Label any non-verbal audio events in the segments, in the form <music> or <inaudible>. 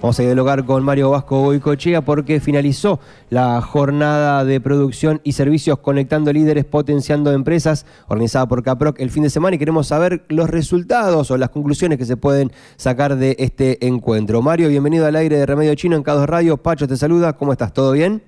Vamos a dialogar con Mario Vasco Boicochea porque finalizó la jornada de producción y servicios conectando líderes, potenciando empresas, organizada por Caproc el fin de semana y queremos saber los resultados o las conclusiones que se pueden sacar de este encuentro. Mario, bienvenido al aire de Remedio Chino en Cados Radio. Pacho te saluda, ¿cómo estás? ¿Todo bien?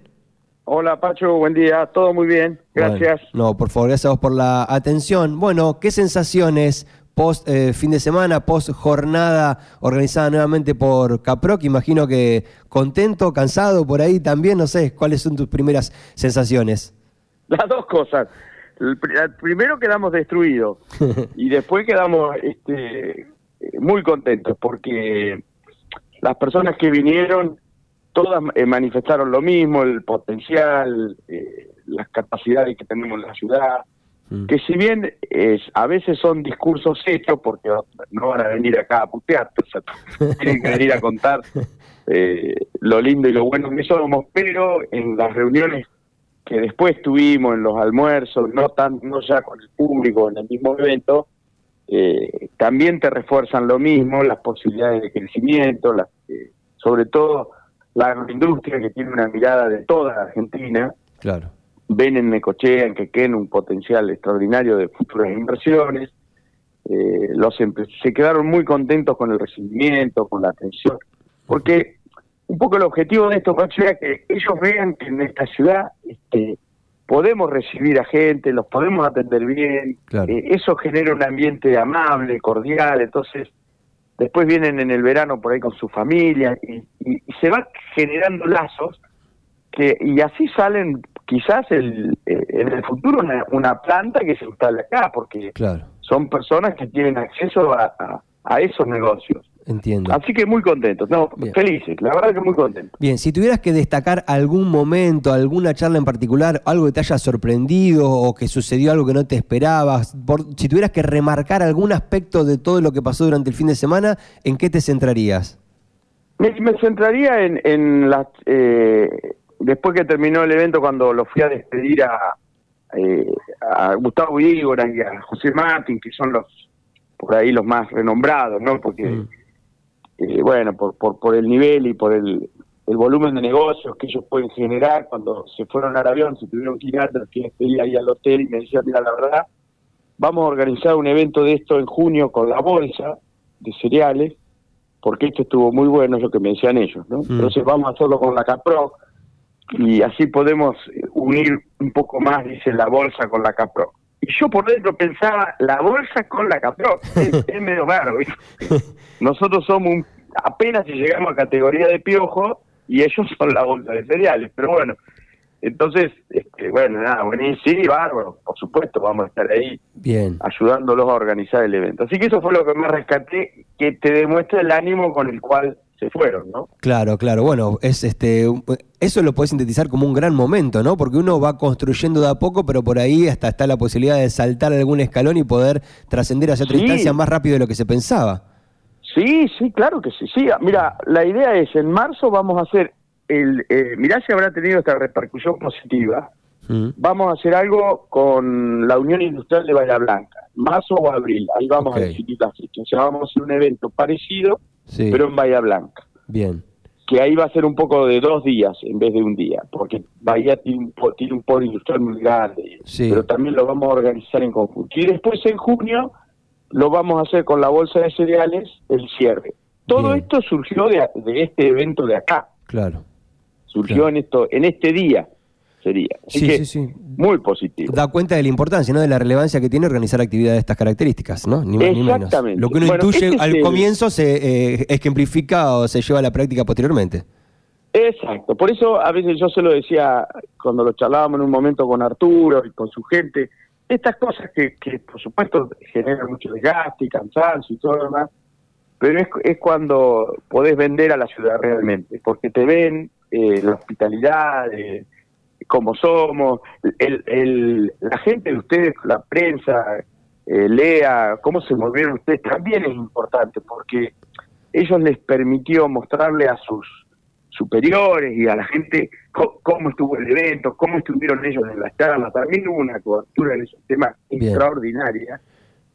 Hola Pacho, buen día, todo muy bien, gracias. no, por favor, gracias a vos por la atención. Bueno, ¿qué sensaciones post eh, fin de semana, post jornada organizada nuevamente por Caproc. Imagino que contento, cansado por ahí también, no sé, ¿cuáles son tus primeras sensaciones? Las dos cosas. El, primero quedamos destruidos <laughs> y después quedamos este, muy contentos porque las personas que vinieron todas eh, manifestaron lo mismo, el potencial, eh, las capacidades que tenemos en la ciudad, Mm. que si bien es, a veces son discursos hechos, porque no van a venir acá a putear, <laughs> tienen que venir a contar eh, lo lindo y lo bueno que somos, pero en las reuniones que después tuvimos, en los almuerzos, no, tan, no ya con el público en el mismo evento, eh, también te refuerzan lo mismo, las posibilidades de crecimiento, las, eh, sobre todo la agroindustria que tiene una mirada de toda Argentina. Claro ven en Necochea, en Quequén, un potencial extraordinario de futuras inversiones. Eh, los se quedaron muy contentos con el recibimiento, con la atención, porque un poco el objetivo de esto era que ellos vean que en esta ciudad este, podemos recibir a gente, los podemos atender bien, eh, eso genera un ambiente amable, cordial, entonces después vienen en el verano por ahí con su familia y, se van generando lazos que y así salen quizás el, eh, en el futuro una, planta que se instale acá, porque son personas que tienen acceso a, esos negocios. Entiendo. Así que muy contentos, no, felices, la verdad que muy contentos. Bien, si tuvieras que destacar algún momento, alguna charla en particular, algo que te haya sorprendido o que sucedió algo que no te esperabas, si tuvieras que remarcar algún aspecto de todo lo que pasó durante el fin de semana, ¿en qué te centrarías? Me, centraría en, en las... Eh, después que terminó el evento, cuando lo fui a despedir a, eh, a Gustavo Ígora y a José Martín, que son los por ahí los más renombrados, ¿no? Porque, mm. eh, bueno, por, por, por el nivel y por el, el volumen de negocios que ellos pueden generar, cuando se fueron al avión, se tuvieron que ir antes, que despedir ahí al hotel y me decían, mira, la verdad, vamos a organizar un evento de esto en junio con la bolsa de cereales, porque esto estuvo muy bueno, es lo que me decían ellos, ¿no? Mm. Entonces vamos a hacerlo con la CAPRO, y así podemos unir un poco más, dice, la bolsa con la Capro. Y yo por dentro pensaba, la bolsa con la Capro, es, <laughs> medio raro. Nosotros somos un, apenas si llegamos a categoría de piojo y ellos <laughs> son la bolsa de cereales, pero bueno. Entonces, este, bueno, nada, buenísimo, sí, bárbaro, por supuesto, vamos a estar ahí Bien. ayudándolos a organizar el evento. Así que eso fue lo que más rescaté, que te demuestra el ánimo con el cual se fueron, ¿no? Claro, claro. Bueno, es este eso lo puedes sintetizar como un gran momento, ¿no? Porque uno va construyendo de a poco, pero por ahí hasta está la posibilidad de saltar algún escalón y poder trascender hacia otra instancia más rápido de lo que se pensaba. Sí, sí, claro que sí. Sí, mira, la idea es en marzo vamos a hacer el eh, mirá si habrá tenido esta repercusión positiva. Mm. Vamos a hacer algo con la Unión Industrial de Bahía Blanca, marzo o abril. Ahí vamos a decidir la fecha. O sea, vamos a hacer un evento parecido pero en Bahía Blanca. Bien. Que ahí va a ser un poco de dos días en vez de un día, porque Bahía tiene un, tiene un polo industrial muy grande, pero también lo vamos a organizar en conjunto. Y después en junio lo vamos a hacer con la bolsa de cereales, el cierre. Todo esto surgió de, este evento de acá. Claro. Surgió en esto, en este día sería. sí, sí, sí. Muy positivo. Da cuenta de la importancia, ¿no? De la relevancia que tiene organizar actividades de estas características, ¿no? Ni más ni menos. Lo que uno intuye este al comienzo se eh, ejemplifica o se lleva a la práctica posteriormente. Exacto. Por eso a veces yo se lo decía cuando lo charlábamos en un momento con Arturo y con su gente, estas cosas que, que por supuesto generan mucho desgaste y cansancio y todo lo demás, pero es, es cuando podés vender a la ciudad realmente, porque te ven eh, la hospitalidad, eh, como somos, el, la gente de ustedes, la prensa, eh, lea cómo se movieron ustedes, también es importante porque ellos les permitió mostrarle a sus superiores y a la gente cómo, estuvo el evento, cómo estuvieron ellos en las charlas, también hubo una cobertura en ese tema extraordinaria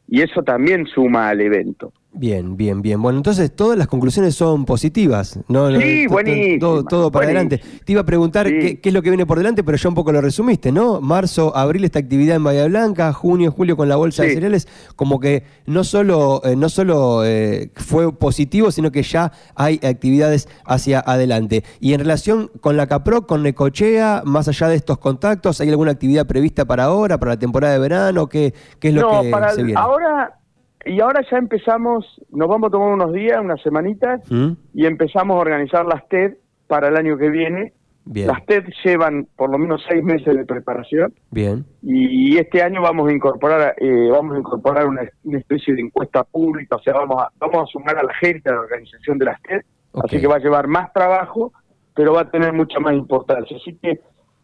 y eso también suma al evento. Bien, bien, bien. Bueno, entonces todas las conclusiones son positivas, ¿no? Sí, buenísimo. Todo, todo para adelante. Te iba a preguntar qué, es lo que viene por delante, pero ya un poco lo resumiste, ¿no? Marzo, abril esta actividad en Bahía Blanca, junio, julio con la bolsa de cereales, como que no solo, eh, no solo eh, fue positivo, sino que ya hay actividades hacia adelante. Y en relación con la CAPRO, con Necochea, más allá de estos contactos, ¿hay alguna actividad prevista para ahora, para la temporada de verano? ¿Qué, qué es lo que se viene? Ahora y ahora ya empezamos, nos vamos a tomar unos días, unas semanitas, ¿Mm? y empezamos a organizar las TED para el año que viene. Las TED llevan por lo menos seis meses de preparación. Bien. Y este año vamos a incorporar, eh, vamos a incorporar una, especie de encuesta pública, o sea, vamos a, vamos a sumar a la gente a la organización de las TED. Así que va a llevar más trabajo, pero va a tener mucha más importancia. Así que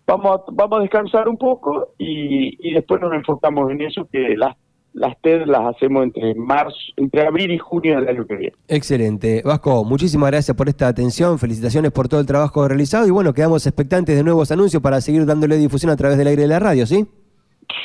vamos a, vamos a descansar un poco y, y después nos enfocamos en eso, que las las TED las hacemos entre marzo, entre abril y junio del año que viene. Excelente. Vasco, muchísimas gracias por esta atención, felicitaciones por todo el trabajo realizado y bueno, quedamos expectantes de nuevos anuncios para seguir dándole difusión a través del aire de la radio, ¿sí?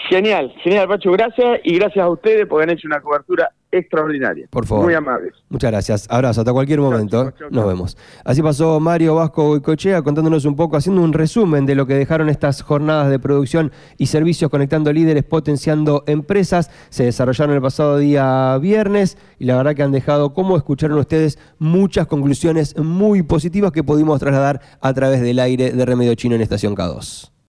Genial, genial, Pacho, gracias y gracias a ustedes por haber hecho una cobertura extraordinaria. Por favor. Muy amables. Muchas gracias. Abrazo, hasta cualquier momento. Nos vemos. Así pasó Mario Vasco Cochea contándonos un poco, haciendo un resumen de lo que dejaron estas jornadas de producción y servicios conectando líderes, potenciando empresas. Se desarrollaron el pasado día viernes y la verdad que han dejado, como escucharon ustedes, muchas conclusiones muy positivas que pudimos trasladar a través del aire de Remedio Chino en Estación K2.